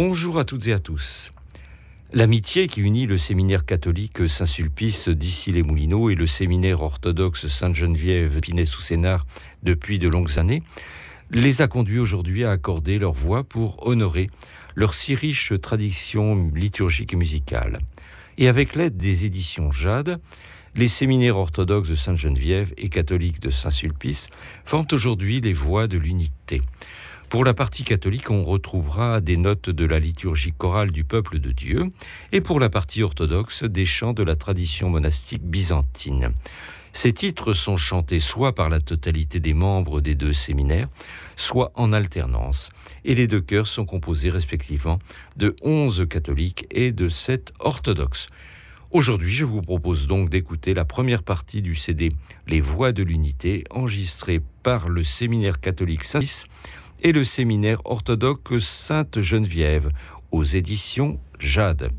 Bonjour à toutes et à tous. L'amitié qui unit le séminaire catholique Saint-Sulpice d'Issy-les-Moulineaux et le séminaire orthodoxe Sainte-Geneviève Pinay-sous-Sénard depuis de longues années les a conduits aujourd'hui à accorder leur voix pour honorer leur si riche tradition liturgique et musicale. Et avec l'aide des éditions Jade, les séminaires orthodoxes de Sainte-Geneviève et catholiques de Saint-Sulpice font aujourd'hui les voix de l'unité. Pour la partie catholique, on retrouvera des notes de la liturgie chorale du peuple de Dieu, et pour la partie orthodoxe, des chants de la tradition monastique byzantine. Ces titres sont chantés soit par la totalité des membres des deux séminaires, soit en alternance, et les deux chœurs sont composés respectivement de 11 catholiques et de 7 orthodoxes. Aujourd'hui, je vous propose donc d'écouter la première partie du CD Les Voix de l'Unité, enregistrée par le séminaire catholique saint et le séminaire orthodoxe Sainte-Geneviève aux éditions Jade.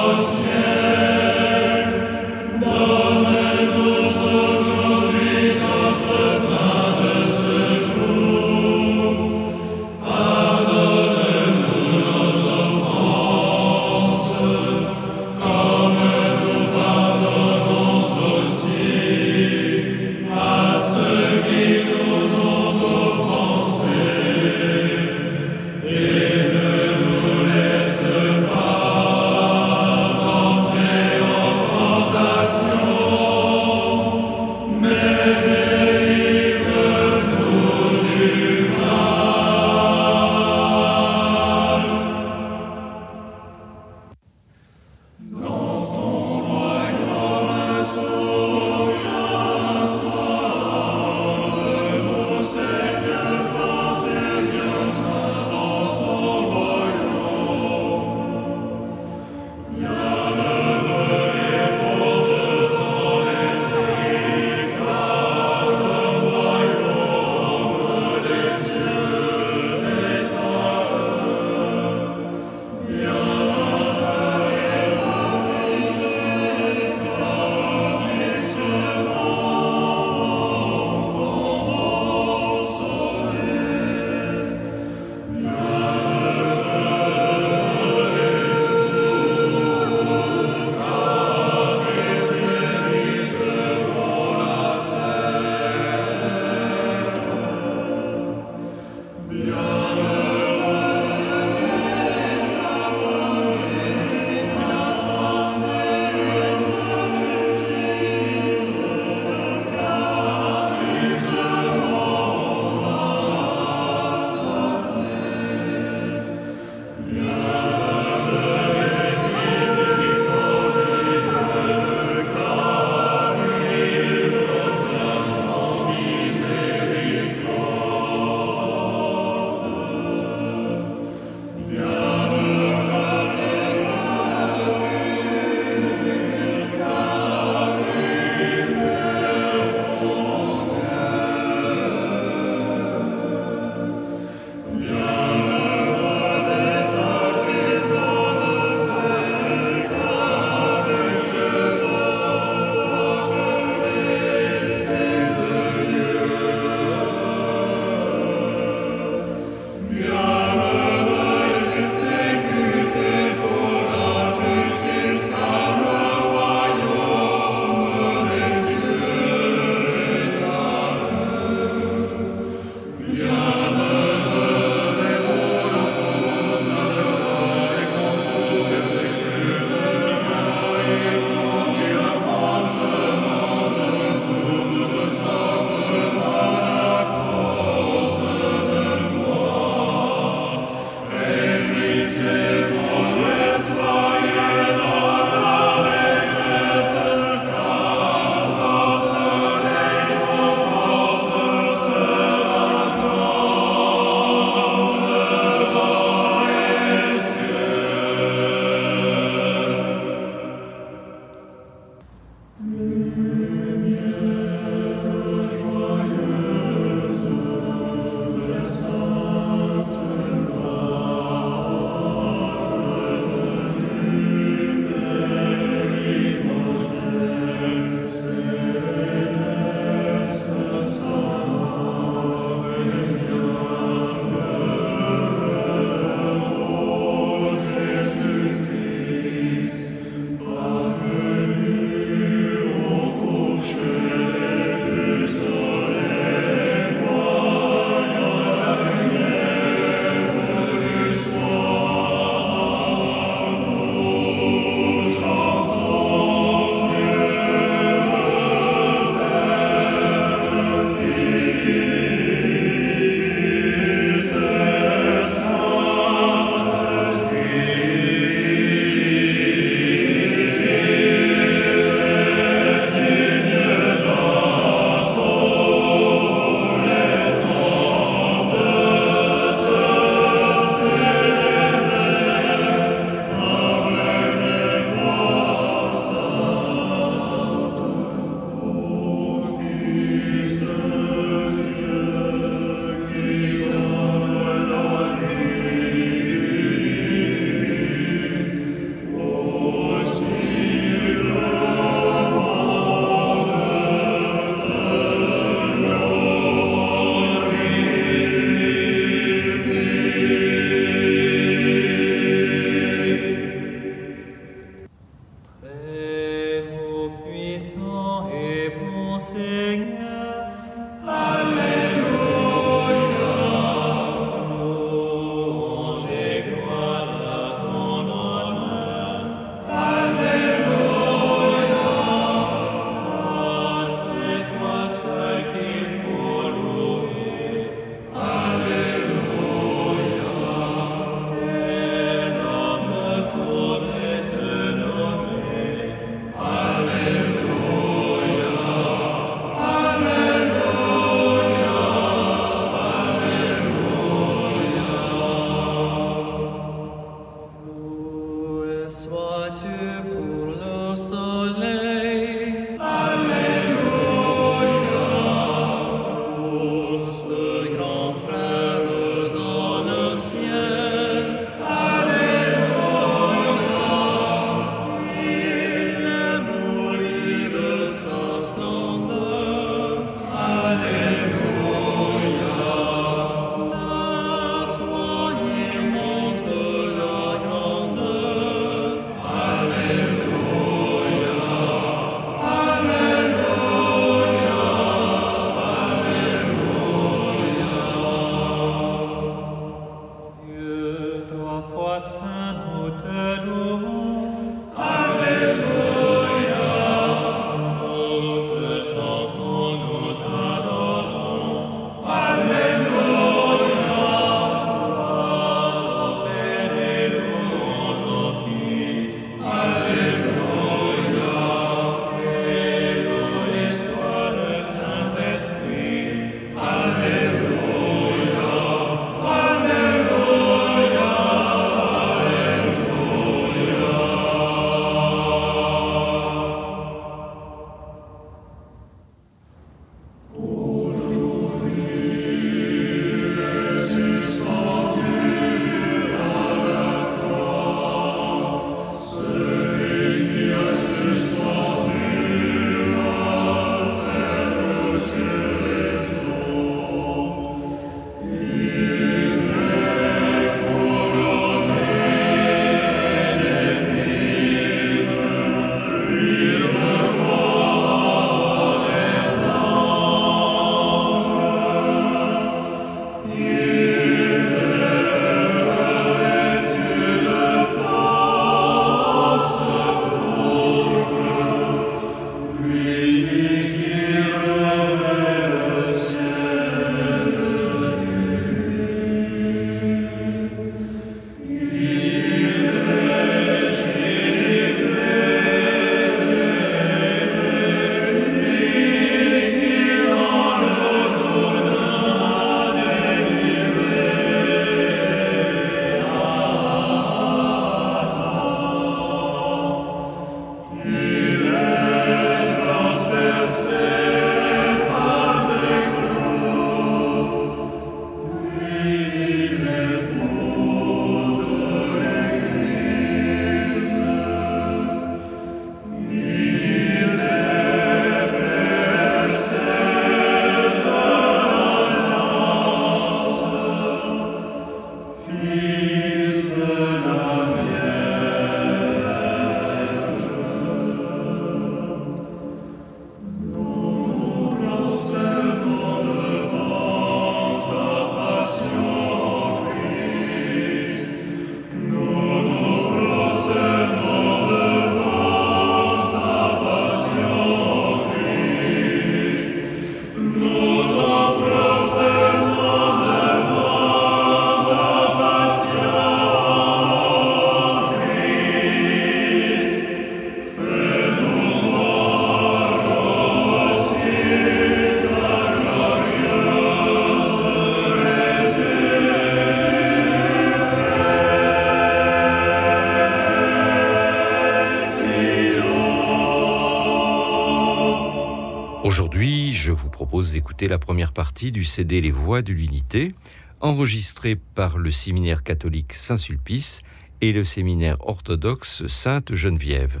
La première partie du CD Les Voix de l'Unité, enregistré par le séminaire catholique Saint-Sulpice et le séminaire orthodoxe Sainte-Geneviève,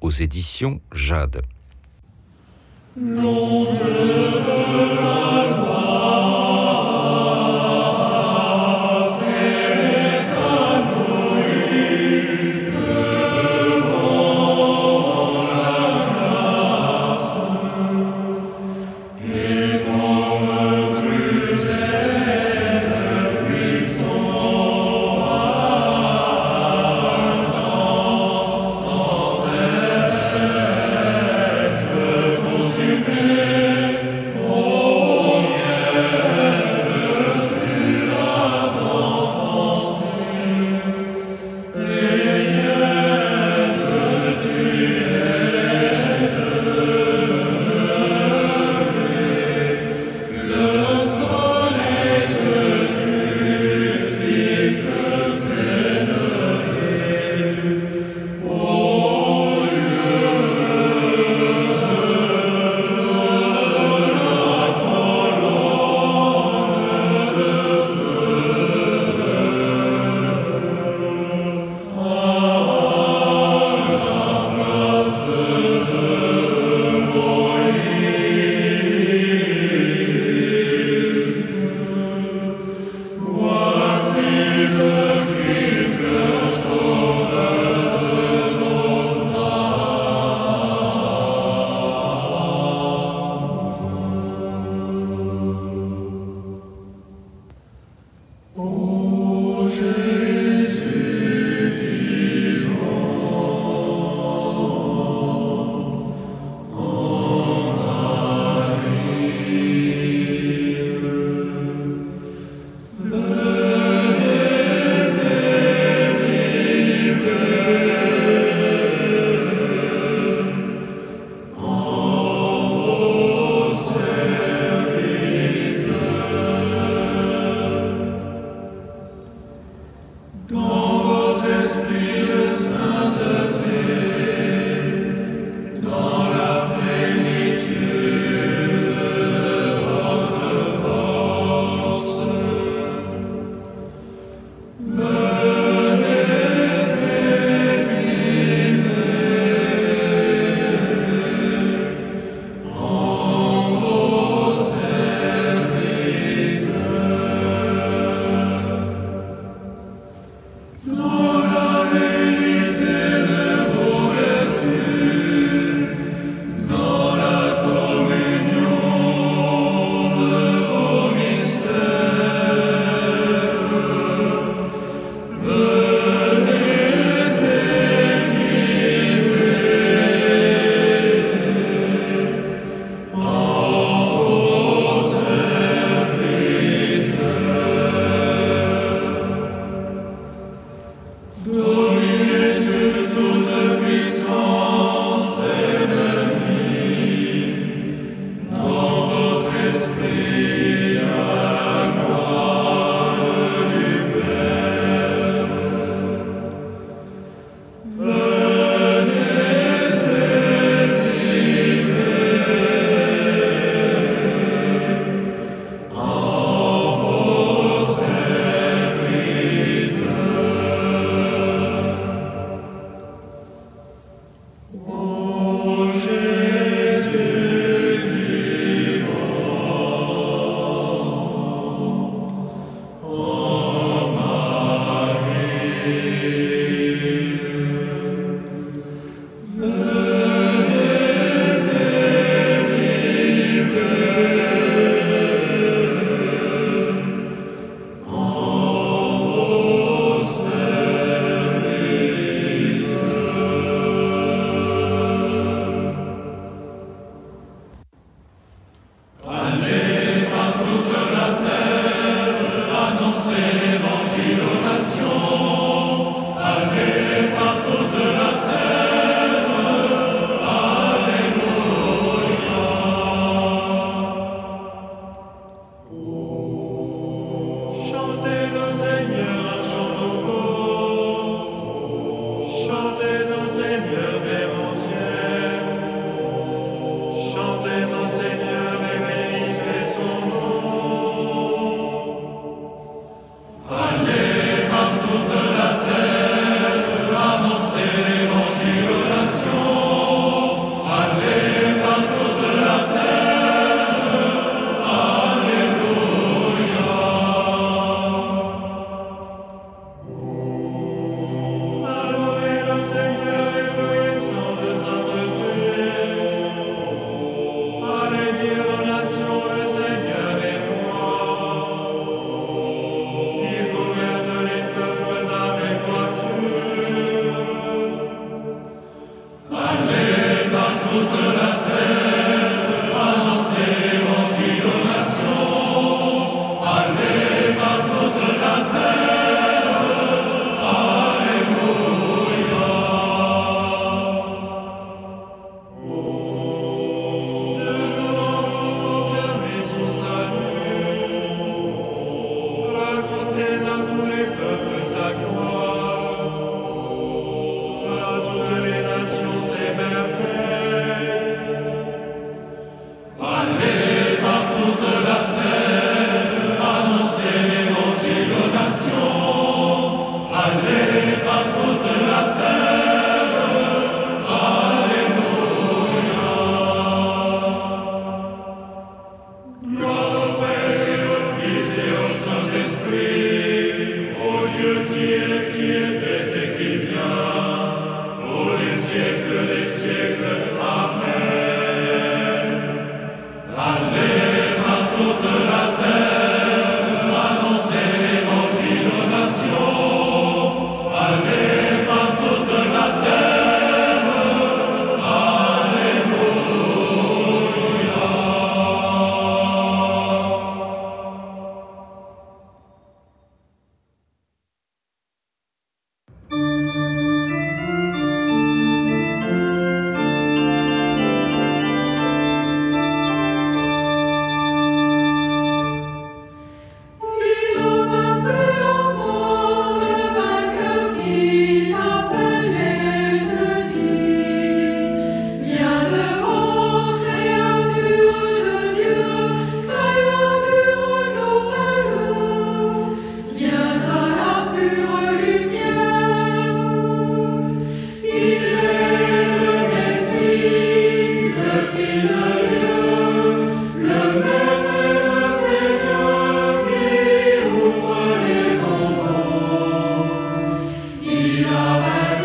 aux éditions Jade.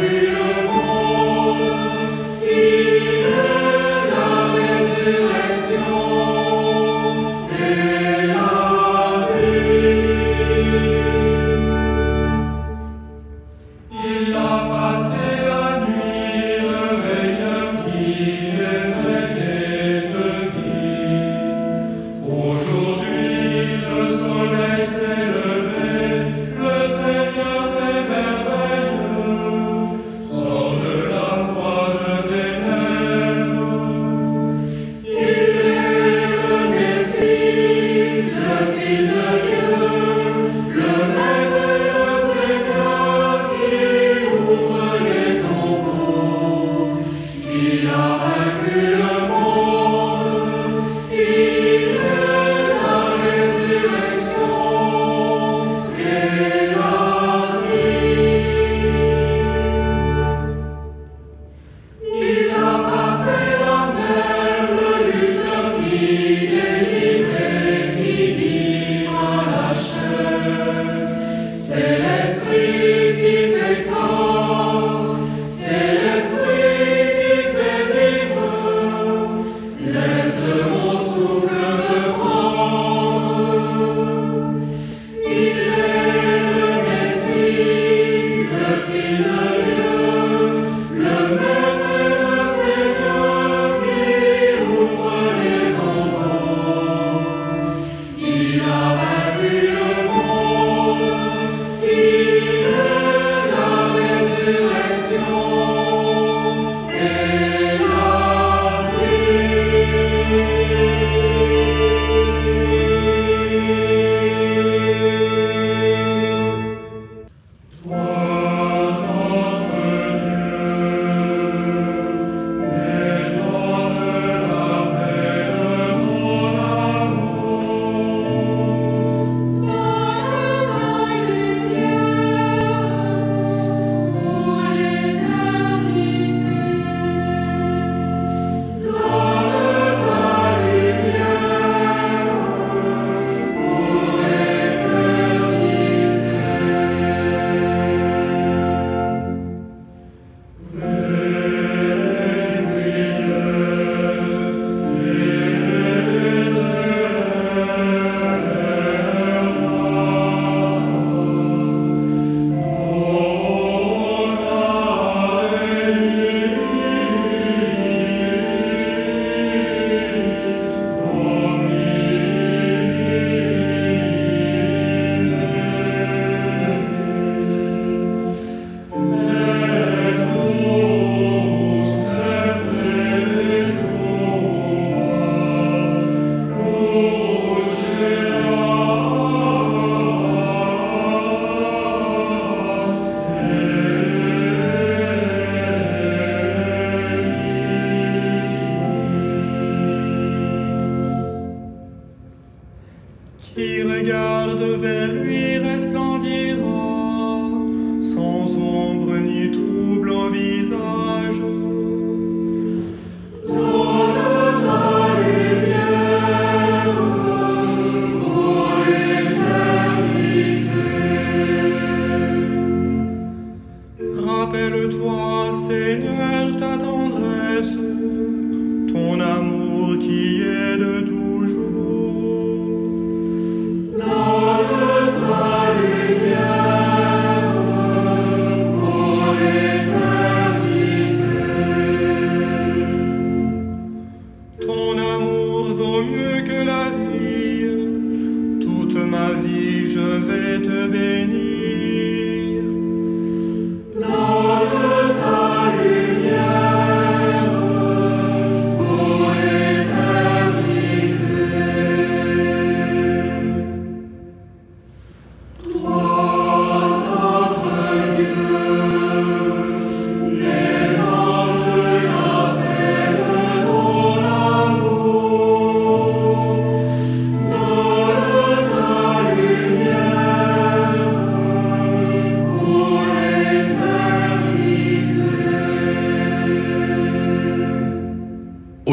Maria.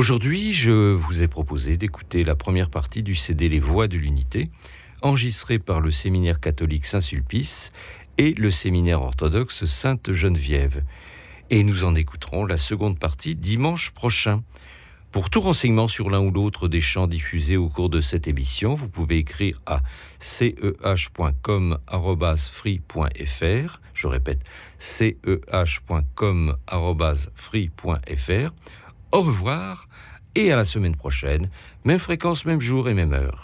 Aujourd'hui, je vous ai proposé d'écouter la première partie du CD Les Voix de l'Unité, enregistré par le séminaire catholique Saint-Sulpice et le séminaire orthodoxe Sainte-Geneviève. Et nous en écouterons la seconde partie dimanche prochain. Pour tout renseignement sur l'un ou l'autre des chants diffusés au cours de cette émission, vous pouvez écrire à ceh.com.free.fr. Je répète, ceh.com.free.fr. Au revoir et à la semaine prochaine, même fréquence, même jour et même heure.